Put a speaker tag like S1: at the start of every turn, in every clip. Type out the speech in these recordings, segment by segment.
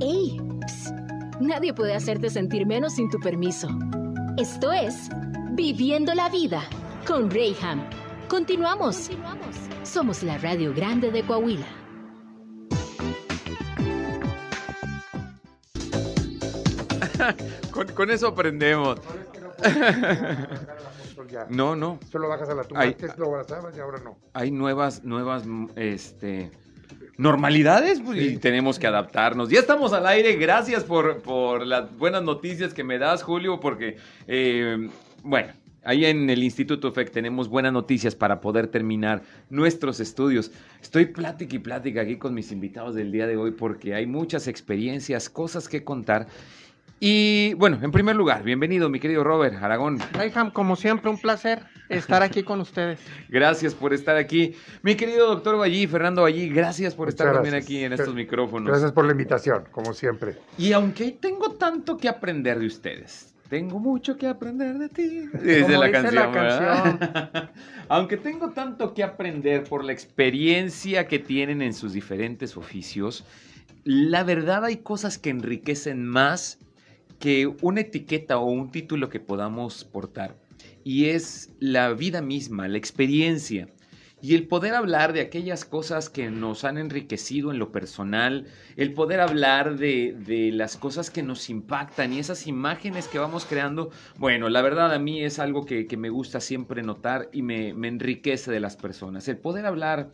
S1: ¡Ey! Psst. Nadie puede hacerte sentir menos sin tu permiso. Esto es Viviendo la Vida con Rayham. Continuamos. Somos la Radio Grande de Coahuila.
S2: con, con eso aprendemos. No, no.
S3: Solo bajas a la tumba. Antes lo abrazabas y ahora no.
S2: Hay nuevas, nuevas, este, normalidades pues, y tenemos que adaptarnos. Ya estamos al aire. Gracias por, por las buenas noticias que me das, Julio, porque, eh, bueno, ahí en el Instituto FEC tenemos buenas noticias para poder terminar nuestros estudios. Estoy plática y plática aquí con mis invitados del día de hoy porque hay muchas experiencias, cosas que contar. Y bueno, en primer lugar, bienvenido, mi querido Robert Aragón.
S4: Rayham, como siempre, un placer estar aquí con ustedes.
S2: Gracias por estar aquí. Mi querido doctor Vallí, Fernando Vallí, gracias por
S3: Muchas
S2: estar también aquí en estos micrófonos.
S3: Gracias por la invitación, como siempre.
S2: Y aunque tengo tanto que aprender de ustedes, tengo mucho que aprender de ti. Dice
S4: Como
S2: la
S4: dice
S2: canción,
S4: la
S2: ¿verdad? aunque tengo tanto que aprender por la experiencia que tienen en sus diferentes oficios, la verdad hay cosas que enriquecen más que una etiqueta o un título que podamos portar. Y es la vida misma, la experiencia. Y el poder hablar de aquellas cosas que nos han enriquecido en lo personal, el poder hablar de, de, las cosas que nos impactan y esas imágenes que vamos creando, bueno, la verdad a mí es algo que, que me gusta siempre notar y me, me enriquece de las personas. El poder hablar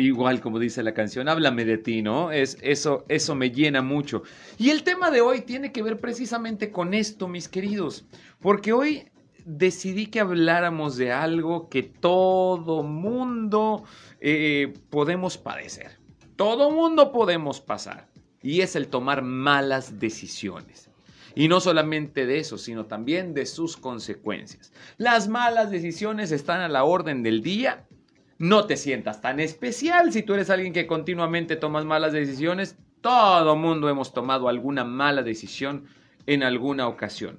S2: igual como dice la canción, háblame de ti, ¿no? Es, eso, eso me llena mucho. Y el tema de hoy tiene que ver precisamente con esto, mis queridos, porque hoy decidí que habláramos de algo que todo mundo eh, podemos padecer, todo mundo podemos pasar, y es el tomar malas decisiones. Y no solamente de eso, sino también de sus consecuencias. Las malas decisiones están a la orden del día no te sientas tan especial si tú eres alguien que continuamente tomas malas decisiones. Todo mundo hemos tomado alguna mala decisión en alguna ocasión.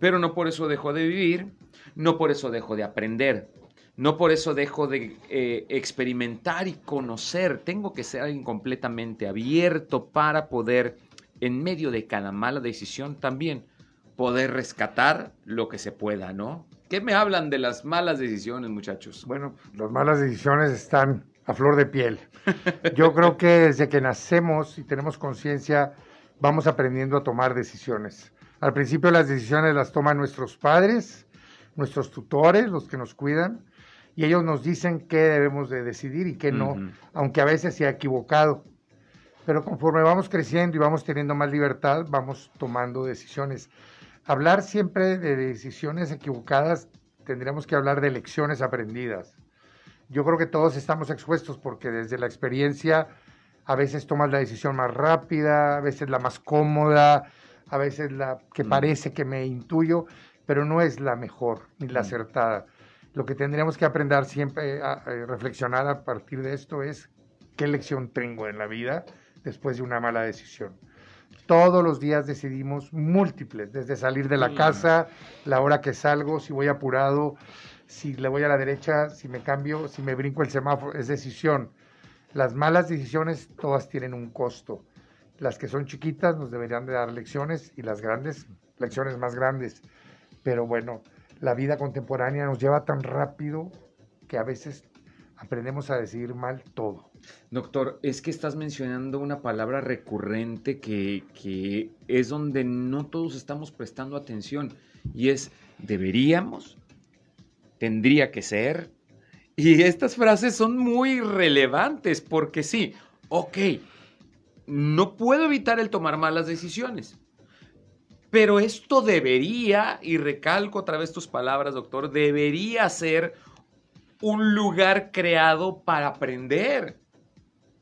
S2: Pero no por eso dejo de vivir, no por eso dejo de aprender, no por eso dejo de eh, experimentar y conocer. Tengo que ser alguien completamente abierto para poder, en medio de cada mala decisión, también poder rescatar lo que se pueda, ¿no? ¿Qué me hablan de las malas decisiones, muchachos?
S3: Bueno, las malas decisiones están a flor de piel. Yo creo que desde que nacemos y tenemos conciencia, vamos aprendiendo a tomar decisiones. Al principio las decisiones las toman nuestros padres, nuestros tutores, los que nos cuidan, y ellos nos dicen qué debemos de decidir y qué no, aunque a veces se ha equivocado. Pero conforme vamos creciendo y vamos teniendo más libertad, vamos tomando decisiones. Hablar siempre de decisiones equivocadas, tendríamos que hablar de lecciones aprendidas. Yo creo que todos estamos expuestos porque desde la experiencia a veces tomas la decisión más rápida, a veces la más cómoda, a veces la que
S2: Mm.
S3: parece que me intuyo, pero no es la mejor ni la
S2: Mm.
S3: acertada. Lo que tendríamos que aprender siempre, a, a reflexionar a partir de esto es qué lección tengo en la vida después de una mala decisión. Todos los días decidimos múltiples, desde salir de la
S2: Mm.
S3: casa, la hora que salgo, si voy apurado, si le voy a la derecha, si me cambio, si me brinco el semáforo, es decisión. Las malas decisiones todas tienen un costo. Las que son chiquitas nos deberían de dar lecciones y las grandes, lecciones más grandes. Pero bueno, la vida contemporánea nos lleva tan rápido que a veces aprendemos a decidir mal todo.
S2: Doctor, es que estás mencionando una palabra recurrente que, que es donde no todos estamos prestando atención y es deberíamos, tendría que ser. Y estas frases son muy relevantes porque sí, ok, no puedo evitar el tomar malas decisiones. Pero esto debería, y recalco otra vez tus palabras, doctor, debería ser un lugar creado para aprender.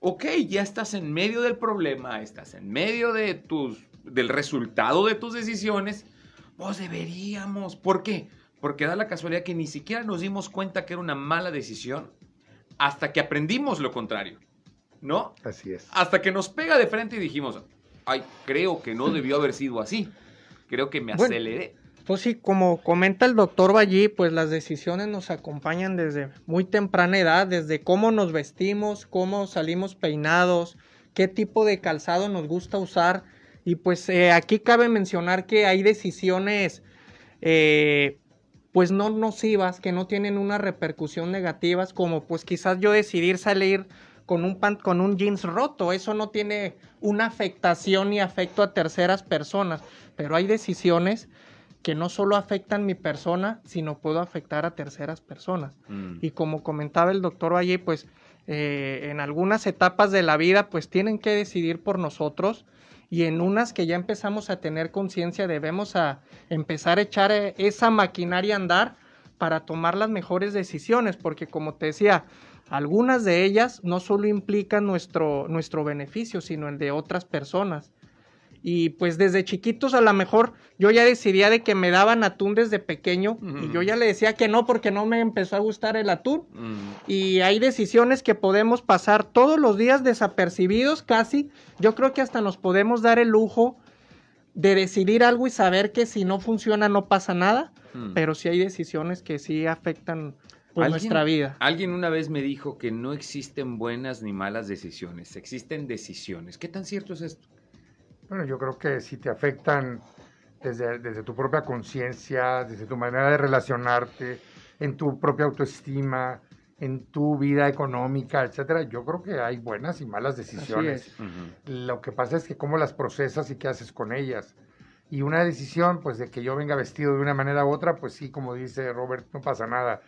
S2: Ok, ya estás en medio del problema, estás en medio de tus, del resultado de tus decisiones. Pues deberíamos. ¿Por qué? Porque da la casualidad que ni siquiera nos dimos cuenta que era una mala decisión hasta que aprendimos lo contrario. ¿No?
S3: Así es.
S2: Hasta que nos pega de frente y dijimos, ay, creo que no debió haber sido así. Creo que me
S4: Bueno,
S2: aceleré.
S4: Pues sí, como comenta el doctor Ballí, pues las decisiones nos acompañan desde muy temprana edad, desde cómo nos vestimos, cómo salimos peinados, qué tipo de calzado nos gusta usar. Y pues eh, aquí cabe mencionar que hay decisiones eh, pues no nocivas, que no tienen una repercusión negativas, como pues quizás yo decidir salir con un, pan, con un jeans roto, eso no tiene una afectación ni afecto a terceras personas, pero hay decisiones que no solo afectan mi persona, sino puedo afectar a terceras personas. Mm. Y como comentaba el doctor Valle, pues eh, en algunas etapas de la vida, pues tienen que decidir por nosotros y en unas que ya empezamos a tener conciencia debemos a empezar a echar eh, esa maquinaria a andar para tomar las mejores decisiones, porque como te decía, algunas de ellas no solo implican nuestro, nuestro beneficio, sino el de otras personas. Y pues desde chiquitos a lo mejor yo ya decidía de que me daban atún desde pequeño y yo ya le decía que no porque no me empezó a gustar el atún. Y hay decisiones que podemos pasar todos los días desapercibidos casi. Yo creo que hasta nos podemos dar el lujo de decidir algo y saber que si no funciona no pasa nada, pero sí hay decisiones que sí afectan pues, nuestra vida.
S2: Alguien una vez me dijo que no existen buenas ni malas decisiones, existen decisiones. ¿Qué tan cierto es esto?
S3: Bueno, yo creo que si te afectan desde, desde tu propia conciencia, desde tu manera de relacionarte, en tu propia autoestima, en tu vida económica, etcétera, yo creo que hay buenas y malas decisiones. Lo que pasa es que cómo las procesas y qué haces con ellas. Y una decisión, pues de que yo venga vestido de una manera u otra, pues sí, como dice Robert, no pasa nada.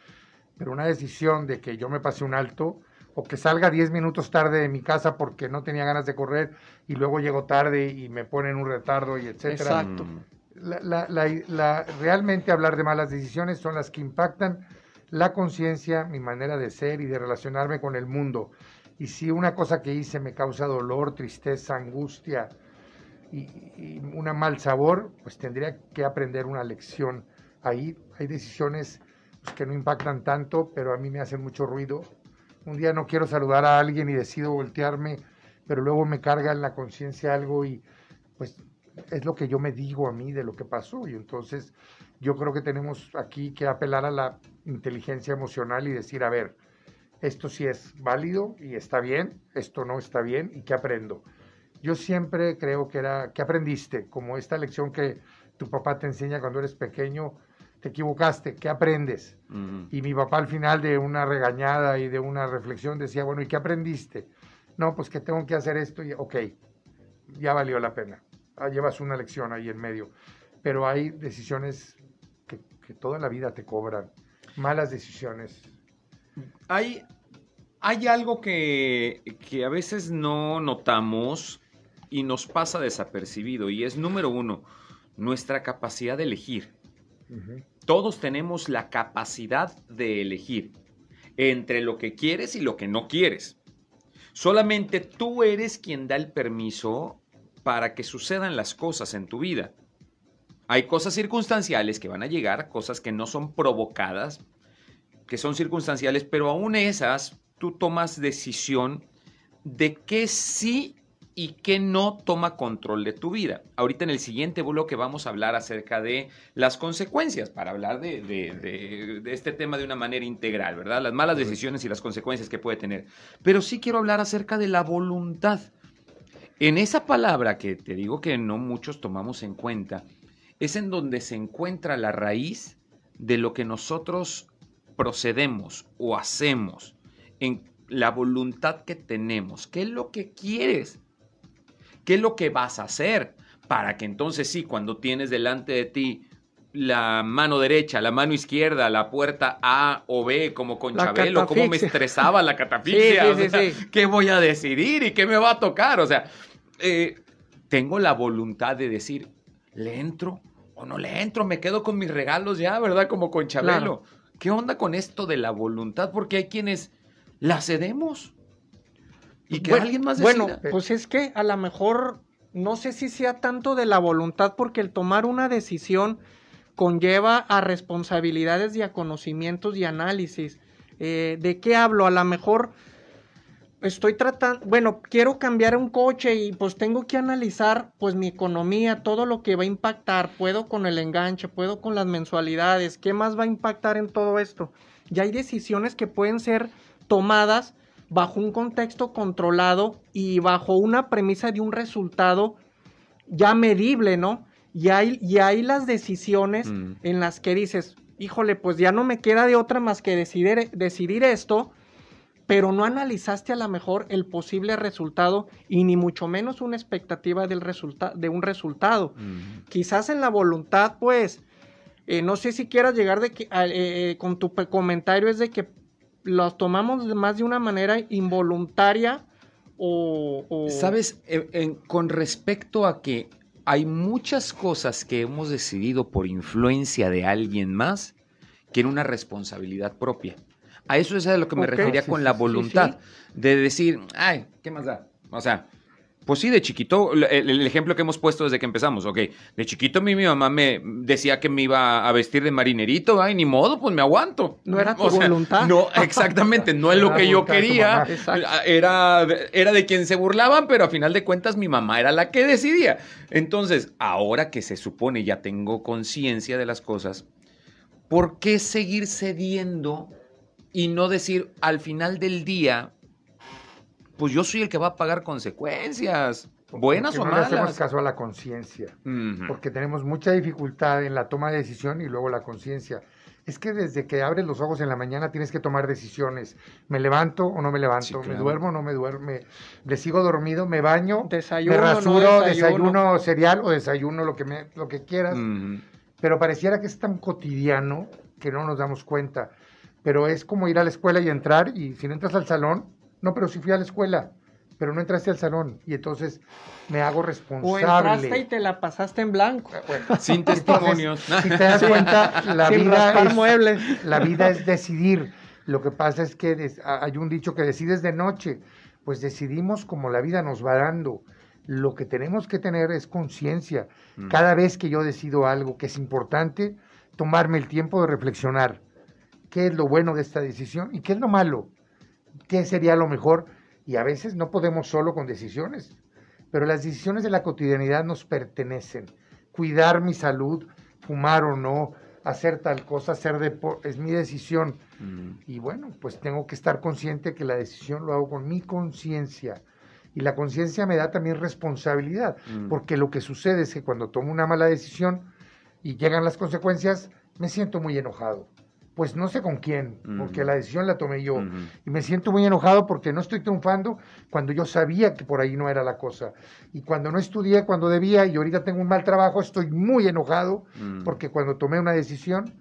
S3: Pero una decisión de que yo me pase un alto, o que salga 10 minutos tarde de mi casa porque no tenía ganas de correr y luego llego tarde y me ponen un retardo y etcétera.
S4: Exacto.
S3: La, realmente hablar de malas decisiones son las que impactan la conciencia, mi manera de ser y de relacionarme con el mundo. Y si una cosa que hice me causa dolor, tristeza, angustia y, y un mal sabor, pues tendría que aprender una lección. Ahí hay decisiones pues, que no impactan tanto, pero a mí me hacen mucho ruido un día no quiero saludar a alguien y decido voltearme, pero luego me carga en la conciencia algo y pues es lo que yo me digo a mí de lo que pasó. Y entonces yo creo que tenemos aquí que apelar a la inteligencia emocional y decir, a ver, esto sí es válido y está bien, esto no está bien y qué aprendo. Yo siempre creo que era, ¿qué aprendiste? Como esta lección que tu papá te enseña cuando eres pequeño, te equivocaste, ¿qué aprendes? Y mi papá al final de una regañada y de una reflexión decía, bueno, ¿y qué aprendiste? No, pues que tengo que hacer esto y, ok, ya valió la pena. Ah, llevas una lección ahí en medio. Pero hay decisiones que, toda la vida te cobran, malas decisiones.
S2: Hay, hay algo que, que a veces no notamos y nos pasa desapercibido y es número uno, nuestra capacidad de elegir. Todos tenemos la capacidad de elegir entre lo que quieres y lo que no quieres. Solamente tú eres quien da el permiso para que sucedan las cosas en tu vida. Hay cosas circunstanciales que van a llegar, cosas que no son provocadas, que son circunstanciales, pero aún esas tú tomas decisión de que sí y que no toma control de tu vida. Ahorita en el siguiente bloque vamos a hablar acerca de las consecuencias, para hablar de, este tema de una manera integral, ¿verdad? Las malas decisiones y las consecuencias que puede tener. Pero sí quiero hablar acerca de la voluntad. En esa palabra que te digo que no muchos tomamos en cuenta, es en donde se encuentra la raíz de lo que nosotros procedemos o hacemos, en la voluntad que tenemos. ¿Qué es lo que quieres? ¿Qué es lo que vas a hacer? Para que entonces sí, cuando tienes delante de ti la mano derecha, la mano izquierda, la puerta A o B, como con Chabelo, cómo me estresaba la catafixia, qué voy a decidir y qué me va a tocar, o sea, eh, tengo la voluntad de decir, ¿le entro o no le entro? Me quedo con mis regalos ya, ¿verdad? Como con Chabelo. ¿Qué onda con esto de la voluntad? Porque hay quienes la cedemos.
S4: Y que bueno, alguien más Bueno, pues es que a lo mejor no sé si sea tanto de la voluntad, porque el tomar una decisión conlleva a responsabilidades y a conocimientos y análisis. Eh, ¿De qué hablo? A lo mejor estoy tratando, bueno, quiero cambiar un coche y pues tengo que analizar pues mi economía, todo lo que va a impactar, puedo con el enganche, puedo con las mensualidades, ¿qué más va a impactar en todo esto? Ya hay decisiones que pueden ser tomadas bajo un contexto controlado y bajo una premisa de un resultado ya medible, ¿no? Y hay, y hay las decisiones
S2: Mm.
S4: en las que dices, híjole, pues ya no me queda de otra más que decidir, decidir esto, pero no analizaste a lo mejor el posible resultado y ni mucho menos una expectativa del resulta de un resultado.
S2: Mm.
S4: Quizás en la voluntad, pues, eh, no sé si quieras llegar de que, eh, eh, con tu comentario es de que los tomamos de más de una manera involuntaria o... o-
S2: Sabes, en- con respecto a que hay muchas cosas que hemos decidido por influencia de alguien más que en una responsabilidad propia. A eso es a lo que me refería
S3: sí,
S2: con
S3: sí,
S2: la
S3: sí,
S2: voluntad, de decir, ay, ¿qué más da? O sea, pues sí, de chiquito, el, el ejemplo que hemos puesto desde que empezamos, ok, de chiquito a mí mi mamá me decía que me iba a vestir de marinerito, ay, ni modo, pues me aguanto.
S4: No era tu
S2: O sea,
S4: voluntad.
S2: No, exactamente, no es lo que yo quería. Era, era de quien se burlaban, pero a final de cuentas mi mamá era la que decidía. Entonces, ahora que se supone ya tengo conciencia de las cosas, ¿por qué seguir cediendo y no decir al final del día, pues yo soy el que va a pagar consecuencias, buenas
S3: Porque
S2: o
S3: no le hacemos
S2: malas?
S3: caso a la conciencia.
S2: Ujú.
S3: porque tenemos mucha dificultad en la toma de decisión y luego la conciencia. Es que desde que abres los ojos en la mañana tienes que tomar decisiones. ¿Me levanto o no me levanto?
S2: Sí,
S3: ¿Me
S2: claro.
S3: duermo o no me duermo? ¿Me, ¿Le sigo dormido? ¿Me baño?
S4: Desayuno,
S3: ¿Me
S4: no
S3: rasuro?
S4: desayuno.
S3: ¿Desayuno cereal o desayuno lo que, me, lo que quieras? Pero pareciera que es tan cotidiano que no nos damos cuenta. Pero es como ir a la escuela y entrar y si no entras al salón, no, pero si fui a la escuela, pero no entraste al salón y entonces me hago
S4: O
S3: responsable.
S4: entraste y te la pasaste en blanco.
S3: Bueno,
S2: Sin
S3: entonces,
S2: testimonios.
S3: si te das cuenta, la
S4: Sin
S3: vida, es,
S4: muebles.
S3: la vida es decidir. Lo que pasa es que des- hay un dicho que decides de noche. Pues decidimos como la vida nos va dando. Lo que tenemos que tener es conciencia.
S2: Mm.
S3: Cada vez que yo decido algo que es importante, tomarme el tiempo de reflexionar. ¿Qué es lo bueno de esta decisión y qué es lo malo? ¿Qué sería lo mejor? Y a veces no podemos solo con decisiones, pero las decisiones de la cotidianidad nos pertenecen. Cuidar mi salud, fumar o no, hacer tal cosa, hacer deporte, es mi decisión.
S2: Ujú.
S3: Y bueno, pues tengo que estar consciente que la decisión lo hago con mi conciencia. Y la conciencia me da también responsabilidad,
S2: Mm.
S3: porque lo que sucede es que cuando tomo una mala decisión y llegan las consecuencias, me siento muy enojado. Pues no sé con quién, porque la decisión la tomé yo. Y me siento muy enojado porque no estoy triunfando cuando yo sabía que por ahí no era la cosa. Y cuando no estudié cuando debía y ahorita tengo un mal trabajo, estoy muy enojado porque cuando tomé una decisión,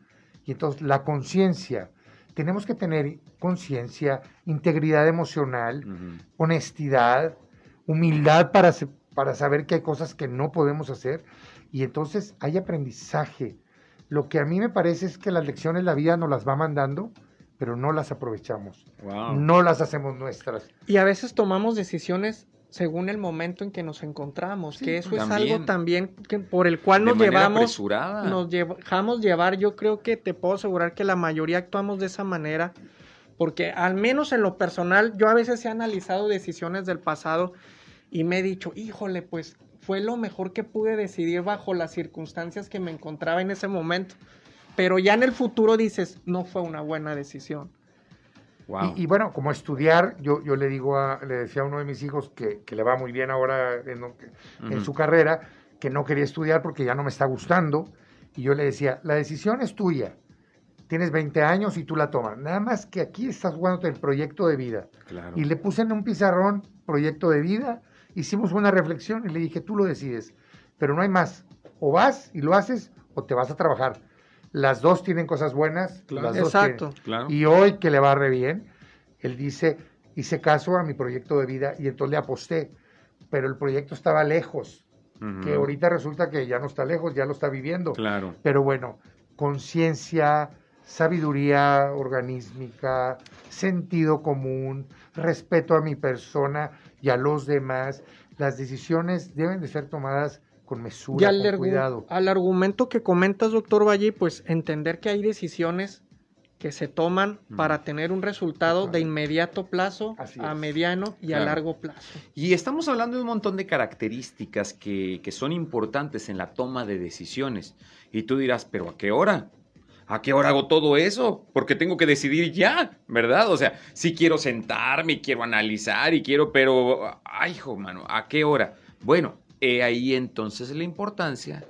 S3: y entonces la conciencia, tenemos que tener conciencia, integridad emocional, honestidad, humildad para, para saber que hay cosas que no podemos hacer y entonces hay aprendizaje. Lo que a mí me parece es que las lecciones la vida nos las va mandando, pero no las aprovechamos,
S2: Wow.
S3: no las hacemos nuestras.
S4: Y a veces tomamos decisiones según el momento en que nos encontramos,
S3: Sí,
S4: que eso es algo también que, por el cual nos llevamos,
S2: apresurada.
S4: nos dejamos llevar. Yo creo que te puedo asegurar que la mayoría actuamos de esa manera, porque al menos en lo personal, yo a veces he analizado decisiones del pasado y me he dicho, híjole, pues fue lo mejor que pude decidir bajo las circunstancias que me encontraba en ese momento. Pero ya en el futuro dices, no fue una buena decisión.
S2: Wow.
S3: Y, y bueno, como estudiar, yo, yo le digo a, le decía a uno de mis hijos que, que le va muy bien ahora en, en su carrera, que no quería estudiar porque ya no me está gustando. Y yo le decía, la decisión es tuya. Tienes 20 años y tú la tomas. Nada más que aquí estás jugándote el proyecto de vida.
S2: Claro.
S3: Y le puse en un pizarrón proyecto de vida, hicimos una reflexión y le dije, tú lo decides, pero no hay más. O vas y lo haces o te vas a trabajar. Las dos tienen cosas buenas.
S2: Claro.
S3: las dos
S4: Exacto.
S2: Claro.
S3: Y hoy que le va re bien, él dice, hice caso a mi proyecto de vida y entonces le aposté, pero el proyecto estaba lejos, que ahorita resulta que ya no está lejos, ya lo está viviendo.
S2: Claro.
S3: Pero bueno, conciencia, sabiduría organísmica, sentido común, respeto a mi persona y a los demás. Las decisiones deben de ser tomadas con
S4: Y
S3: mesura,
S4: al,
S3: con cuidado.
S4: al argumento que comentas, doctor Valle, pues entender que hay decisiones que se toman
S2: Mm.
S4: para tener un resultado de inmediato plazo, a mediano y a largo plazo.
S2: Y estamos hablando de un montón de características que, que son importantes en la toma de decisiones. Y tú dirás, ¿pero a qué hora? ¿A qué hora hago todo eso? Porque tengo que decidir ya, ¿verdad? O sea, si quiero sentarme, y quiero analizar y quiero, pero, ay, hijo, mano, ¿a qué hora? Bueno, he ahí entonces la importancia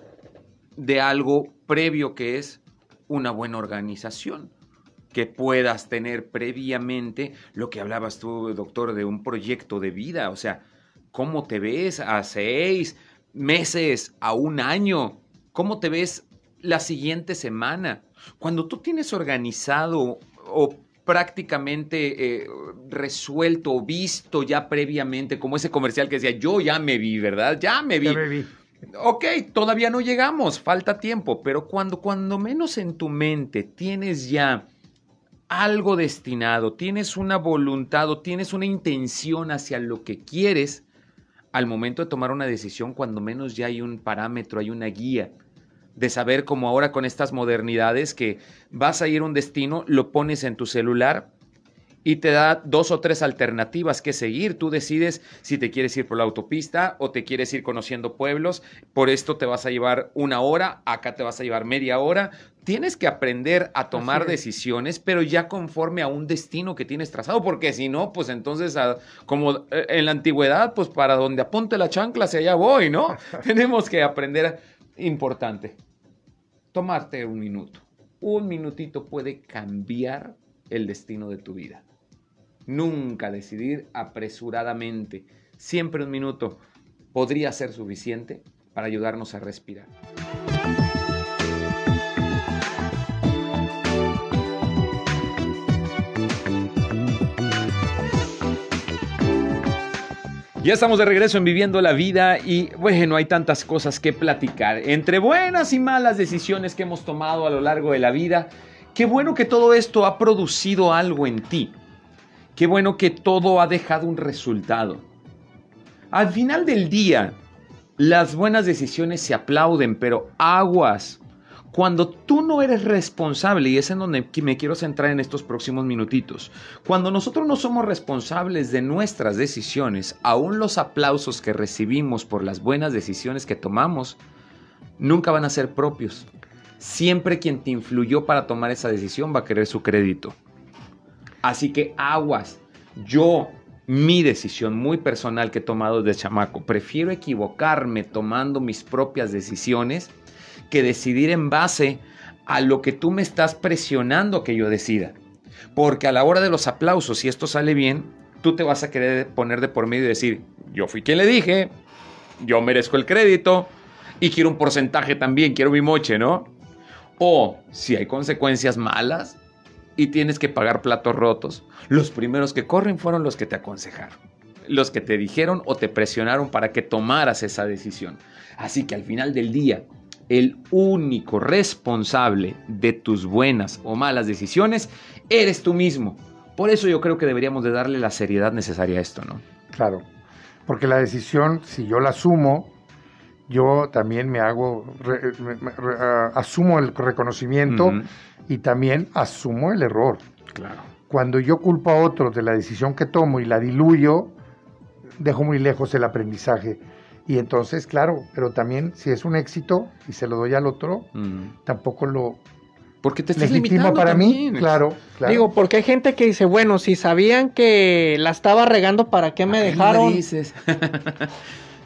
S2: de algo previo que es una buena organización que puedas tener previamente lo que hablabas tú, doctor, de un proyecto de vida, o sea, cómo te ves a seis meses, a un año, cómo te ves la siguiente semana. Cuando tú tienes organizado o prácticamente eh, resuelto o visto ya previamente, como ese comercial que decía, yo ya me vi, ¿verdad? Ya me vi.
S3: Ya me vi.
S2: Ok, todavía no llegamos, falta tiempo, pero cuando, cuando menos en tu mente tienes ya algo destinado, tienes una voluntad o tienes una intención hacia lo que quieres, al momento de tomar una decisión, cuando menos ya hay un parámetro, hay una guía de saber cómo ahora con estas modernidades que vas a ir a un destino, lo pones en tu celular y te da dos o tres alternativas que seguir. Tú decides si te quieres ir por la autopista o te quieres ir conociendo pueblos. Por esto te vas a llevar una hora, acá te vas a llevar media hora. Tienes que aprender a tomar decisiones, pero ya conforme a un destino que tienes trazado, porque si no, pues entonces, como eh, en la antigüedad, pues para donde apunte la chancla, hacia allá voy, ¿no? Tenemos que aprender. Importante, tomarte un minuto. Un minutito puede cambiar el destino de tu vida. Nunca decidir apresuradamente. Siempre un minuto podría ser suficiente para ayudarnos a respirar. Ya estamos de regreso en Viviendo la Vida y bueno, hay tantas cosas que platicar. Entre buenas y malas decisiones que hemos tomado a lo largo de la vida, qué bueno que todo esto ha producido algo en ti. Qué bueno que todo ha dejado un resultado. Al final del día, las buenas decisiones se aplauden, pero aguas. Cuando tú no eres responsable, y es en donde me quiero centrar en estos próximos minutitos, cuando nosotros no somos responsables de nuestras decisiones, aún los aplausos que recibimos por las buenas decisiones que tomamos, nunca van a ser propios. Siempre quien te influyó para tomar esa decisión va a querer su crédito. Así que aguas. Yo, mi decisión muy personal que he tomado desde chamaco, prefiero equivocarme tomando mis propias decisiones que decidir en base a lo que tú me estás presionando que yo decida. Porque a la hora de los aplausos, si esto sale bien, tú te vas a querer poner de por medio y decir, yo fui quien le dije, yo merezco el crédito y quiero un porcentaje también, quiero mi moche, ¿no? O si hay consecuencias malas, y tienes que pagar platos rotos, los primeros que corren fueron los que te aconsejaron, los que te dijeron o te presionaron para que tomaras esa decisión. Así que al final del día, el único responsable de tus buenas o malas decisiones eres tú mismo. Por eso yo creo que deberíamos de darle la seriedad necesaria a esto, ¿no?
S3: Claro, porque la decisión, si yo la asumo, yo también me hago, asumo el reconocimiento y también asumo el error.
S2: Claro.
S3: Cuando yo culpo a otros de la decisión que tomo y la diluyo, dejo muy lejos el aprendizaje. Y entonces, claro, pero también si es un éxito y se lo doy al otro, tampoco lo
S2: porque te estás limitando
S3: para mí, claro, claro,
S4: Digo, porque hay gente que dice, bueno, si sabían que la estaba regando, ¿para qué me dejaron?
S2: dices?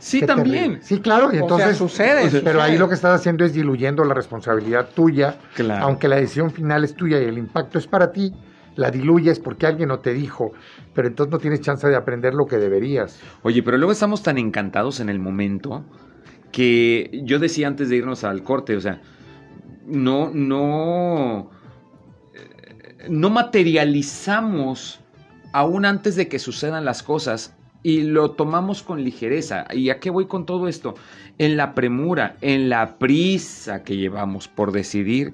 S2: Sí, también.
S3: Sí, claro, y entonces
S4: sucede.
S3: Pero ahí lo que estás haciendo es diluyendo la responsabilidad tuya. Aunque la decisión final es tuya y el impacto es para ti, la diluyes porque alguien no te dijo, pero entonces no tienes chance de aprender lo que deberías.
S2: Oye, pero luego estamos tan encantados en el momento que yo decía antes de irnos al corte, o sea, no, no, eh, no materializamos aún antes de que sucedan las cosas y lo tomamos con ligereza. ¿Y a qué voy con todo esto? En la premura, en la prisa que llevamos por decidir,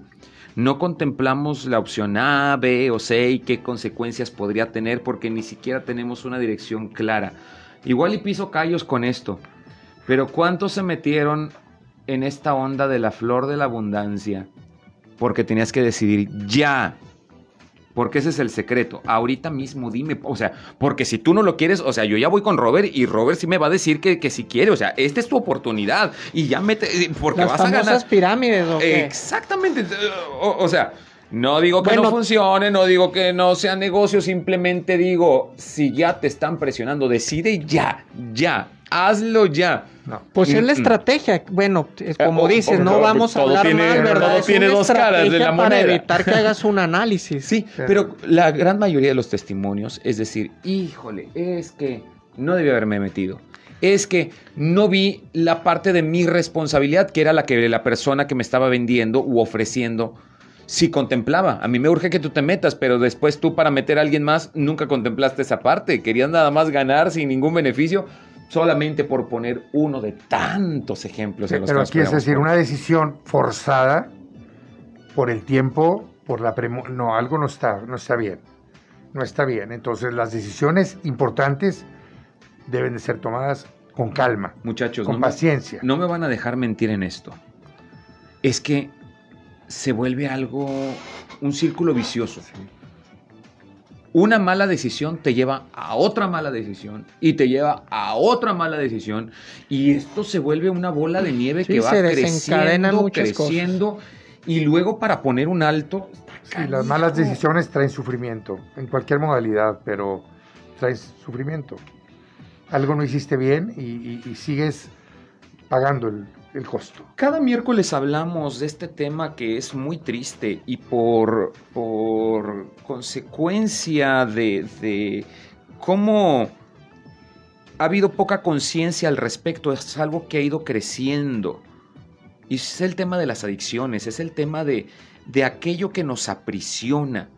S2: no contemplamos la opción A, B o C y qué consecuencias podría tener porque ni siquiera tenemos una dirección clara. Igual y piso callos con esto, pero ¿cuántos se metieron en esta onda de la flor de la abundancia? Porque tenías que decidir ya porque ese es el secreto. Ahorita mismo dime, o sea, porque si tú no lo quieres, o sea, yo ya voy con Robert y Robert sí me va a decir que, que si quiere, o sea, esta es tu oportunidad y ya mete, porque vas a ganar.
S4: pirámides, ¿o
S2: Exactamente, o, sea, No digo que
S4: Bueno.
S2: no funcione, no digo que no sea negocio, simplemente digo, si ya te están presionando, decide ya, ya, hazlo ya.
S3: No.
S4: Pues es la
S2: Mm,
S4: estrategia. Bueno, es
S2: Eh,
S4: como dices, no vamos a hablar
S2: tiene-
S4: mal, ¿verdad?
S2: todo
S4: Es
S2: tiene
S4: una
S2: dos caras de la
S4: estrategia Para
S2: moneda.
S4: evitar que hagas un análisis.
S2: Sí,
S3: Pero-
S2: pero la gran mayoría de los testimonios es decir, híjole, es que no debí haberme metido. Es que no vi la parte de mi responsabilidad, que era la que la persona que me estaba vendiendo u ofreciendo sí contemplaba. A mí me urge que tú te metas, pero después tú para meter a alguien más nunca contemplaste esa parte. Querías nada más ganar sin ningún beneficio, solamente por poner uno de tantos ejemplos. en los
S3: Pero aquí es decir, una decisión forzada por el tiempo, por la premo no, algo no está, no está bien. No está bien. Entonces las decisiones importantes deben de ser tomadas con calma,
S2: Muchachos,
S3: con
S2: no me-
S3: paciencia.
S2: No me van a dejar mentir en esto. Es que se vuelve algo, un círculo vicioso. Una mala decisión te lleva a otra mala decisión y te lleva a otra mala decisión y esto se vuelve una bola de nieve
S4: Sí,
S2: que va creciendo,
S4: cosas.
S2: creciendo y luego para poner un alto.
S3: Sí, las malas decisiones traen sufrimiento, en cualquier modalidad, pero traen sufrimiento. Algo no hiciste bien y, y- y sigues pagando el, el costo.
S2: Cada miércoles hablamos de este tema que es muy triste y por, por consecuencia de, de cómo ha habido poca conciencia al respecto, es algo que ha ido creciendo. Y es el tema de las adicciones, es el tema de, de aquello que nos aprisiona.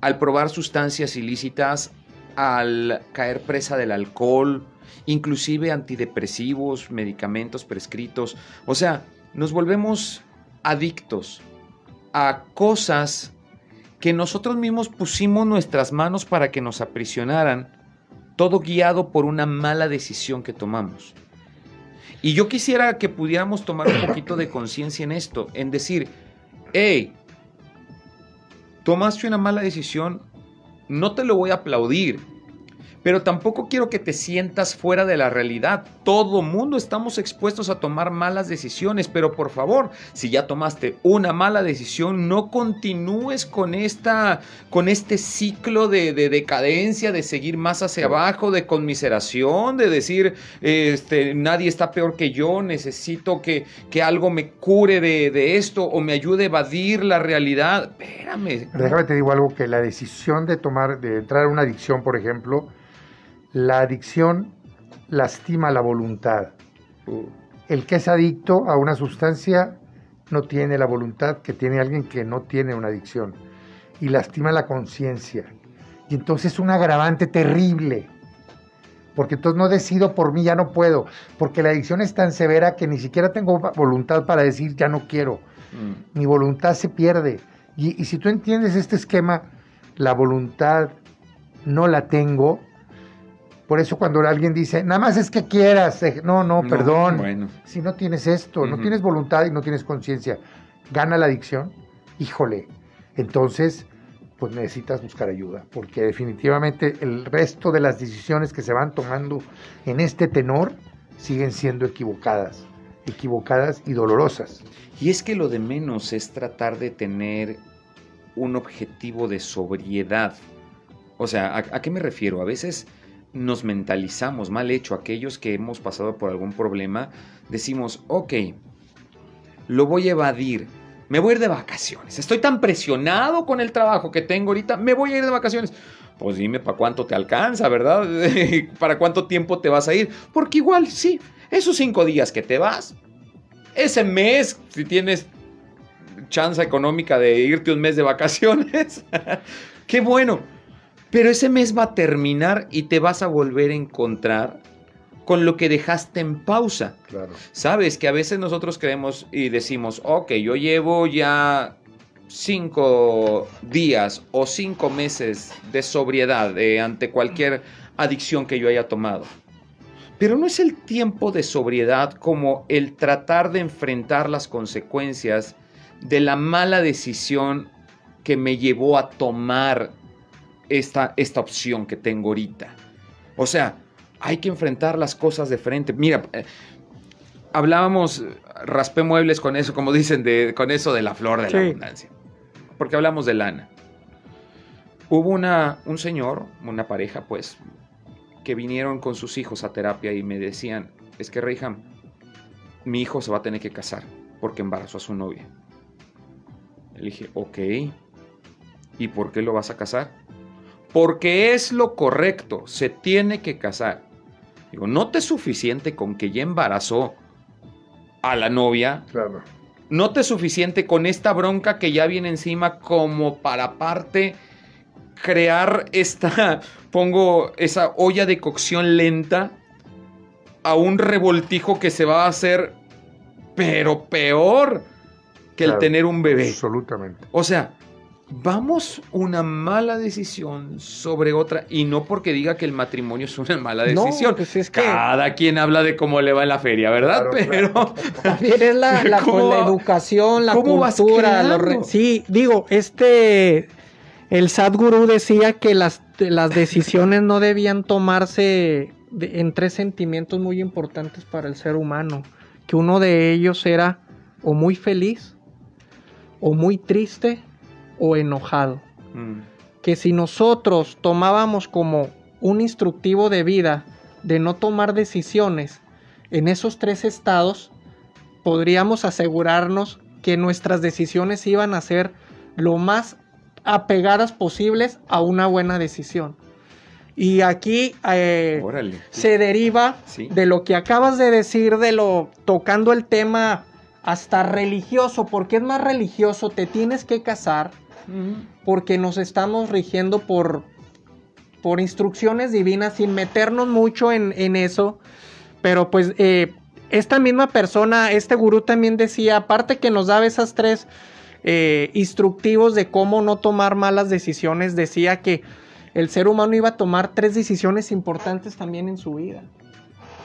S2: Al probar sustancias ilícitas, al caer presa del alcohol, inclusive antidepresivos, medicamentos prescritos. O sea, nos volvemos adictos a cosas que nosotros mismos pusimos nuestras manos para que nos aprisionaran, todo guiado por una mala decisión que tomamos. Y yo quisiera que pudiéramos tomar un poquito de conciencia en esto, en decir, hey, tomaste una mala decisión, no te lo voy a aplaudir, pero tampoco quiero que te sientas fuera de la realidad. Todo mundo estamos expuestos a tomar malas decisiones, pero por favor, si ya tomaste una mala decisión, no continúes con esta con este ciclo de, de decadencia, de seguir más hacia abajo, de conmiseración, de decir este, nadie está peor que yo, necesito que, que algo me cure de, de esto o me ayude a evadir la realidad. Espérame.
S3: Déjame te digo algo, que la decisión de tomar, de entrar a una adicción, por ejemplo, la adicción lastima la voluntad. El que es adicto a una sustancia no tiene la voluntad que tiene alguien que no tiene una adicción y lastima la conciencia. Y entonces es un agravante terrible. Porque entonces no decido por mí, ya no puedo. Porque la adicción es tan severa que ni siquiera tengo voluntad para decir ya no quiero
S2: Mm.
S3: mi voluntad se pierde. Y, y si tú entiendes este esquema, la voluntad no la tengo. Por eso cuando alguien dice, nada más es que quieras, eh, no, no,
S2: No,
S3: perdón.
S2: bueno.
S3: Si no tienes esto, no tienes voluntad y no tienes conciencia, gana la adicción, híjole. Entonces, pues necesitas buscar ayuda, porque definitivamente el resto de las decisiones que se van tomando en este tenor siguen siendo equivocadas, equivocadas y dolorosas.
S2: Y es que lo de menos es tratar de tener un objetivo de sobriedad. O sea, ¿a, a qué me refiero? A veces nos mentalizamos mal hecho. Aquellos que hemos pasado por algún problema, decimos, ok, lo voy a evadir. Me voy a ir de vacaciones. Estoy tan presionado con el trabajo que tengo ahorita. Me voy a ir de vacaciones. Pues dime para cuánto te alcanza, ¿verdad? ¿Para cuánto tiempo te vas a ir? Porque igual, sí, esos cinco días que te vas, ese mes, si tienes chance económica de irte un mes de vacaciones, qué bueno. Pero ese mes va a terminar y te vas a volver a encontrar con lo que dejaste en pausa.
S3: Claro.
S2: Sabes que a veces nosotros creemos y decimos, ok, yo llevo ya cinco días o cinco meses de sobriedad eh, ante cualquier adicción que yo haya tomado. Pero no es el tiempo de sobriedad como el tratar de enfrentar las consecuencias de la mala decisión que me llevó a tomar esta, esta opción que tengo ahorita. O sea, hay que enfrentar las cosas de frente. Mira, eh, hablábamos, raspé muebles con eso, como dicen, de, con eso de la flor de la abundancia. porque hablamos de lana. Hubo una, un señor, una pareja, pues, que vinieron con sus hijos a terapia y me decían, es que Reyham, mi hijo se va a tener que casar porque embarazó a su novia. Le dije, ok, ¿y por qué lo vas a casar? Porque es lo correcto, se tiene que casar. Digo, ¿no te es suficiente con que ya embarazó a la novia?
S3: Claro.
S2: ¿No te es suficiente con esta bronca que ya viene encima como para aparte crear esta, pongo esa olla de cocción lenta a un revoltijo que se va a hacer, pero peor que el tener un bebé?
S3: Absolutamente.
S2: O sea, vamos una mala decisión sobre otra y no porque diga que el matrimonio es una mala
S4: No,
S2: decisión.
S4: pues es que-
S2: Cada quien habla de cómo le va en la feria, ¿verdad?
S3: Claro,
S2: Pero
S3: claro.
S4: También es la, la,
S2: ¿Cómo
S4: la
S2: va-
S4: educación, la
S2: cómo
S4: cultura. re-? Sí, digo, este, el Sadhguru decía que las, las decisiones no debían tomarse de- en tres sentimientos muy importantes para el ser humano. Que uno de ellos era o muy feliz, o muy triste, o enojado.
S2: Mm,
S4: que si nosotros tomábamos como un instructivo de vida de no tomar decisiones en esos tres estados, podríamos asegurarnos que nuestras decisiones iban a ser lo más apegadas posibles a una buena decisión. Y aquí eh, se deriva
S2: Sí.
S4: de lo que acabas de decir, de lo tocando el tema hasta religioso, porque es más religioso, te tienes que casar, Porque nos estamos rigiendo por, por instrucciones divinas sin meternos mucho en, en eso. Pero pues eh, esta misma persona, este gurú también decía, aparte que nos daba esas tres eh, instructivos de cómo no tomar malas decisiones, decía que el ser humano iba a tomar tres decisiones importantes también en su vida.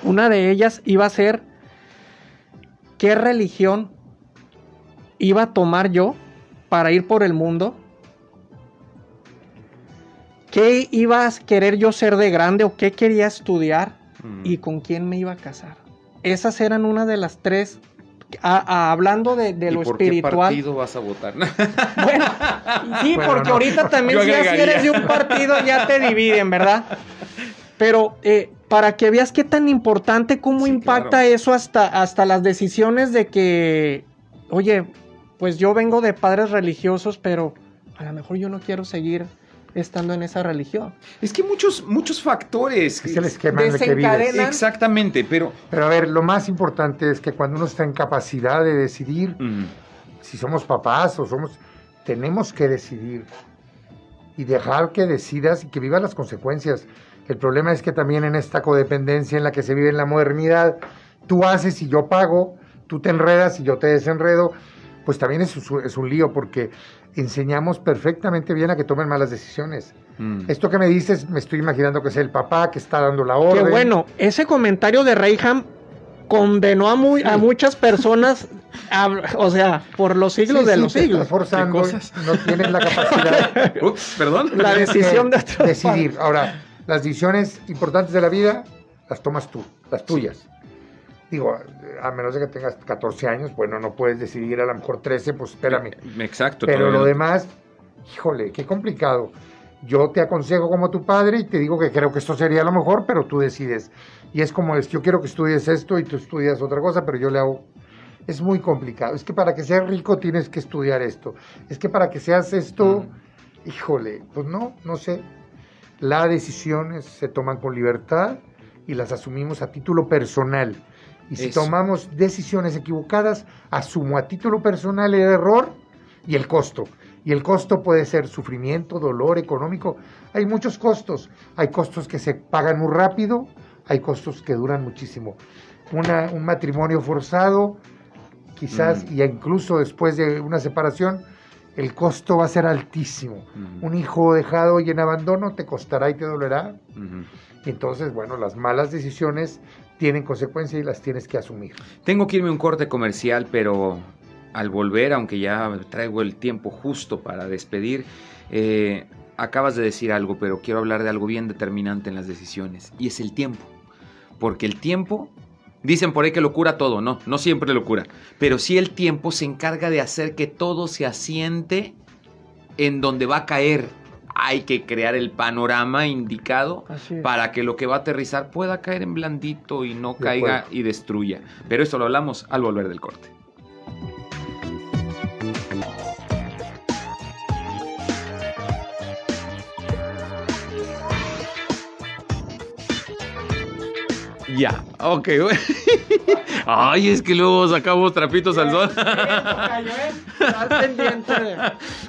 S4: Una de ellas iba a ser qué religión iba a tomar yo para ir por el mundo. ¿Qué iba a querer yo ser de grande o qué quería estudiar
S2: mm.
S4: y con quién me iba a casar? Esas eran una de las tres. a- a- hablando de, de
S2: ¿Y
S4: lo
S2: por qué
S4: espiritual.
S2: partido vas a votar?
S4: Bueno, sí,
S3: Bueno,
S4: porque
S3: no.
S4: ahorita también
S2: Yo
S4: si ya si
S2: agregaría.
S4: eres de un partido ya te dividen, ¿verdad? Pero eh, para que veas qué tan importante, cómo
S2: Sí,
S4: impacta
S2: claro.
S4: eso hasta, hasta las decisiones de que, oye, pues yo vengo de padres religiosos, pero a lo mejor yo no quiero seguir estando en esa religión.
S2: es que muchos, muchos factores.
S3: Es el esquema en el que
S2: Exactamente, pero.
S3: Pero a ver, lo más importante es que cuando uno está en capacidad de decidir,
S2: mm,
S3: si somos papás o somos, tenemos que decidir y dejar que decidas y que vivas las consecuencias. El problema es que también en esta codependencia en la que se vive en la modernidad, tú haces y yo pago, tú te enredas y yo te desenredo, pues también es, un- es un lío porque enseñamos perfectamente bien a que tomen malas decisiones.
S2: mm.
S3: Esto que me dices, me estoy imaginando que es el papá que está dando la
S4: Que
S3: orden.
S4: bueno, ese comentario de Reyham condenó a, muy, a muchas personas, a- o sea, por los siglos
S3: Sí,
S4: de
S3: sí,
S4: los siglos.
S3: forzando, no tienes la capacidad
S2: Ups, perdón.
S4: La decisión
S3: que
S4: de
S3: decidir. Ahora, las decisiones importantes de la vida las tomas tú, las tuyas. Digo, a menos de que tengas 14 años, bueno, no puedes decidir a lo mejor 13, pues espérame.
S2: Exacto.
S3: Pero lo demás, híjole, qué complicado. Yo te aconsejo como tu padre y te digo que creo que esto sería lo mejor, pero tú decides. Y es como es, yo quiero que estudies esto y tú estudias otra cosa, pero yo le hago... Es muy complicado. Es que para que seas rico tienes que estudiar esto. Es que para que seas esto, híjole, pues no, no sé. Las decisiones se toman con libertad y las asumimos a título personal. Y si
S2: Eso.
S3: tomamos decisiones equivocadas, asumo a título personal el error y el costo. Y el costo puede ser sufrimiento, dolor económico. Hay muchos costos. Hay costos que se pagan muy rápido, hay costos que duran muchísimo. Una- un matrimonio forzado, quizás,
S2: Mm.
S3: y incluso después de una separación, el costo va a ser altísimo. Un hijo dejado y en abandono te costará y te dolerá. Y entonces, bueno, las malas decisiones tienen consecuencias y las tienes que asumir.
S2: Tengo que irme un corte comercial, pero al volver, aunque ya traigo el tiempo justo para despedir, eh, acabas de decir algo, pero quiero hablar de algo bien determinante en las decisiones, y es el tiempo. Porque el tiempo, dicen por ahí que lo cura todo, no, no siempre lo cura, pero sí el tiempo se encarga de hacer que todo se asiente en donde va a caer. Hay que crear el panorama indicado para que lo que va a aterrizar pueda caer en blandito y no
S3: De
S2: caiga
S3: acuerdo.
S2: y destruya. Pero esto lo hablamos al volver del corte. Ya, ok. Ay, es que luego sacamos trapitos al sol.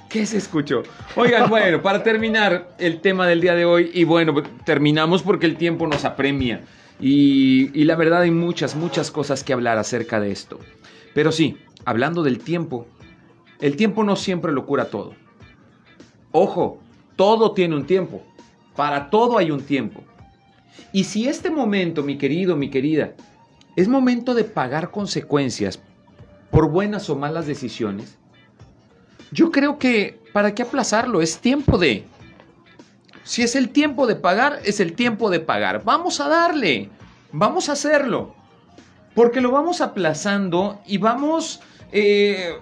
S2: ¿Qué se escuchó? Oigan, bueno, para terminar el tema del día de hoy, y bueno, terminamos porque el tiempo nos apremia. Y la verdad hay muchas, muchas cosas que hablar acerca de esto. Pero sí, hablando del tiempo, el tiempo no siempre lo cura todo. Ojo, todo tiene un tiempo. Para todo hay un tiempo. Y si este momento, mi querido, mi querida, es momento de pagar consecuencias por buenas o malas decisiones, yo creo que para qué aplazarlo, es tiempo de... Si es el tiempo de pagar, es el tiempo de pagar. Vamos a darle, vamos a hacerlo. Porque lo vamos aplazando y vamos eh,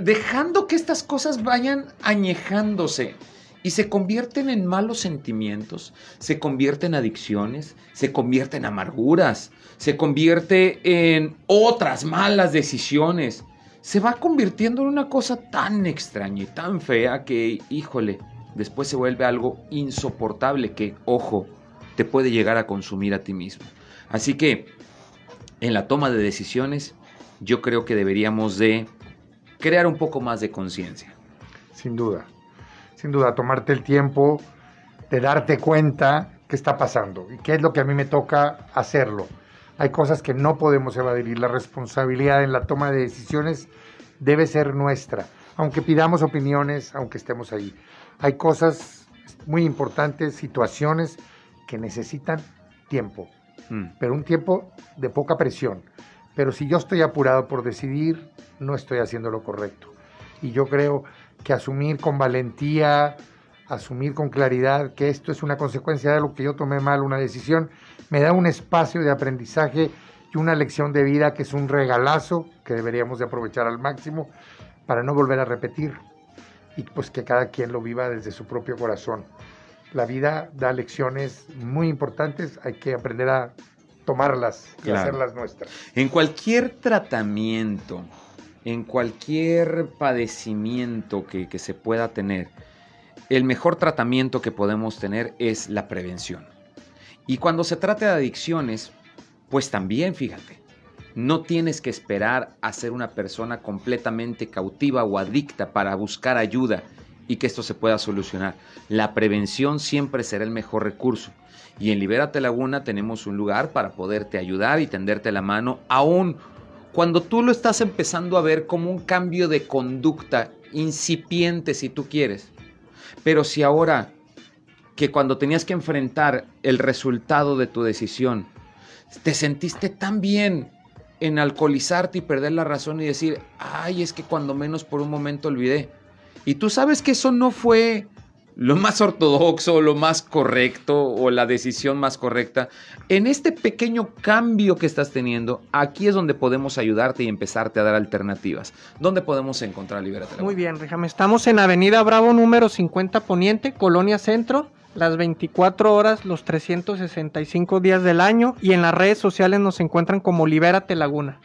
S2: dejando que estas cosas vayan añejándose y se convierten en malos sentimientos, se convierten en adicciones, se convierten en amarguras, se convierte en otras malas decisiones. Se va convirtiendo en una cosa tan extraña y tan fea que, híjole, después se vuelve algo insoportable que, ojo, te puede llegar a consumir a ti mismo. Así que, en la toma de decisiones, yo creo que deberíamos de crear un poco más de conciencia.
S3: Sin duda. Sin duda, tomarte el tiempo de darte cuenta qué está pasando y qué es lo que a mí me toca hacerlo. Hay cosas que no podemos evadir y la responsabilidad en la toma de decisiones debe ser nuestra, aunque pidamos opiniones, aunque estemos ahí. Hay cosas muy importantes, situaciones que necesitan tiempo,
S2: Mm.
S3: pero un tiempo de poca presión. Pero si yo estoy apurado por decidir, no estoy haciendo lo correcto. Y yo creo que asumir con valentía, asumir con claridad que esto es una consecuencia de lo que yo tomé mal, una decisión, me da un espacio de aprendizaje y una lección de vida que es un regalazo que deberíamos de aprovechar al máximo para no volver a repetir y pues que cada quien lo viva desde su propio corazón. La vida da lecciones muy importantes, hay que aprender a tomarlas y
S2: Claro.
S3: hacerlas nuestras.
S2: En cualquier tratamiento, en cualquier padecimiento que, se pueda tener, el mejor tratamiento que podemos tener es la prevención. Y cuando se trata de adicciones, pues también fíjate, no tienes que esperar a ser una persona completamente cautiva o adicta para buscar ayuda y que esto se pueda solucionar. La prevención siempre será el mejor recurso. Y en Libérate Laguna tenemos un lugar para poderte ayudar y tenderte la mano, aún cuando tú lo estás empezando a ver como un cambio de conducta incipiente si tú quieres. Pero si ahora que cuando tenías que enfrentar el resultado de tu decisión, te sentiste tan bien en alcoholizarte y perder la razón y decir, ay, es que cuando menos por un momento olvidé. Y tú sabes que eso no fue lo más ortodoxo, lo más correcto o la decisión más correcta. En este pequeño cambio que estás teniendo, aquí es donde podemos ayudarte y empezarte a dar alternativas. ¿Dónde podemos encontrar Libérate Laguna?
S4: Muy bien, Rijam. Estamos en Avenida Bravo número 50 Poniente, Colonia Centro, las 24 horas, los 365 días del año y en las redes sociales nos encuentran como Libérate Laguna.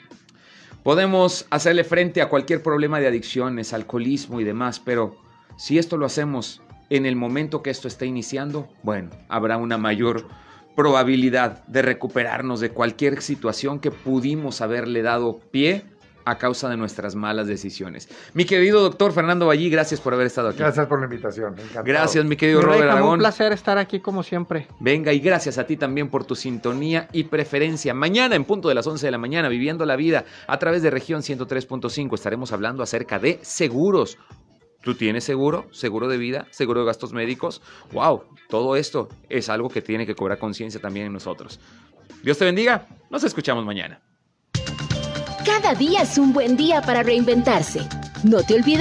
S2: Podemos hacerle frente a cualquier problema de adicciones, alcoholismo y demás, pero si esto lo hacemos en el momento que esto esté iniciando, bueno, habrá una mayor probabilidad de recuperarnos de cualquier situación que pudimos haberle dado pie a causa de nuestras malas decisiones. Mi querido doctor Fernando Ballí, gracias por haber estado aquí.
S3: Gracias por la invitación. encantado.
S2: Gracias, mi querido
S4: Mi
S2: Robert Aragón.
S4: un placer estar aquí como siempre.
S2: Venga, y gracias a ti también por tu sintonía y preferencia. Mañana, en punto de las 11 de la mañana, viviendo la vida a través de región 103.5, estaremos hablando acerca de seguros. ¿Tú tienes seguro? ¿Seguro de vida? ¿Seguro de gastos médicos? ¡Wow! Todo esto es algo que tiene que cobrar conciencia también en nosotros. Dios te bendiga. Nos escuchamos mañana.
S1: Cada día es un buen día para reinventarse. No te olvides